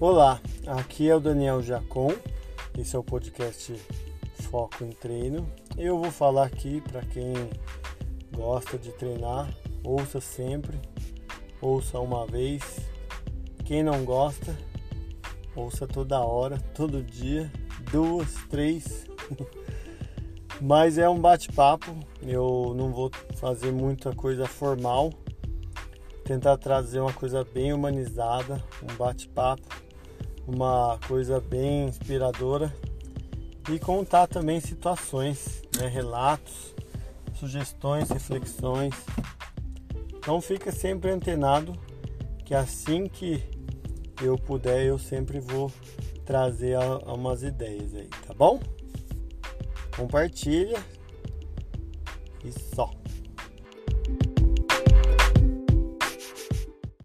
Olá, aqui é o Daniel Jacon, esse é o podcast Foco em Treino. Eu vou falar aqui para quem gosta de treinar, ouça sempre, ouça uma vez. Quem não gosta, ouça toda hora, todo dia, duas, três. Mas é um bate-papo, eu não vou fazer muita coisa formal, tentar trazer uma coisa bem humanizada, um bate-papo uma coisa bem inspiradora e contar também situações, né, relatos, sugestões, reflexões. Então fica sempre antenado que assim que eu puder eu sempre vou trazer umas ideias aí, tá bom? Compartilha e só.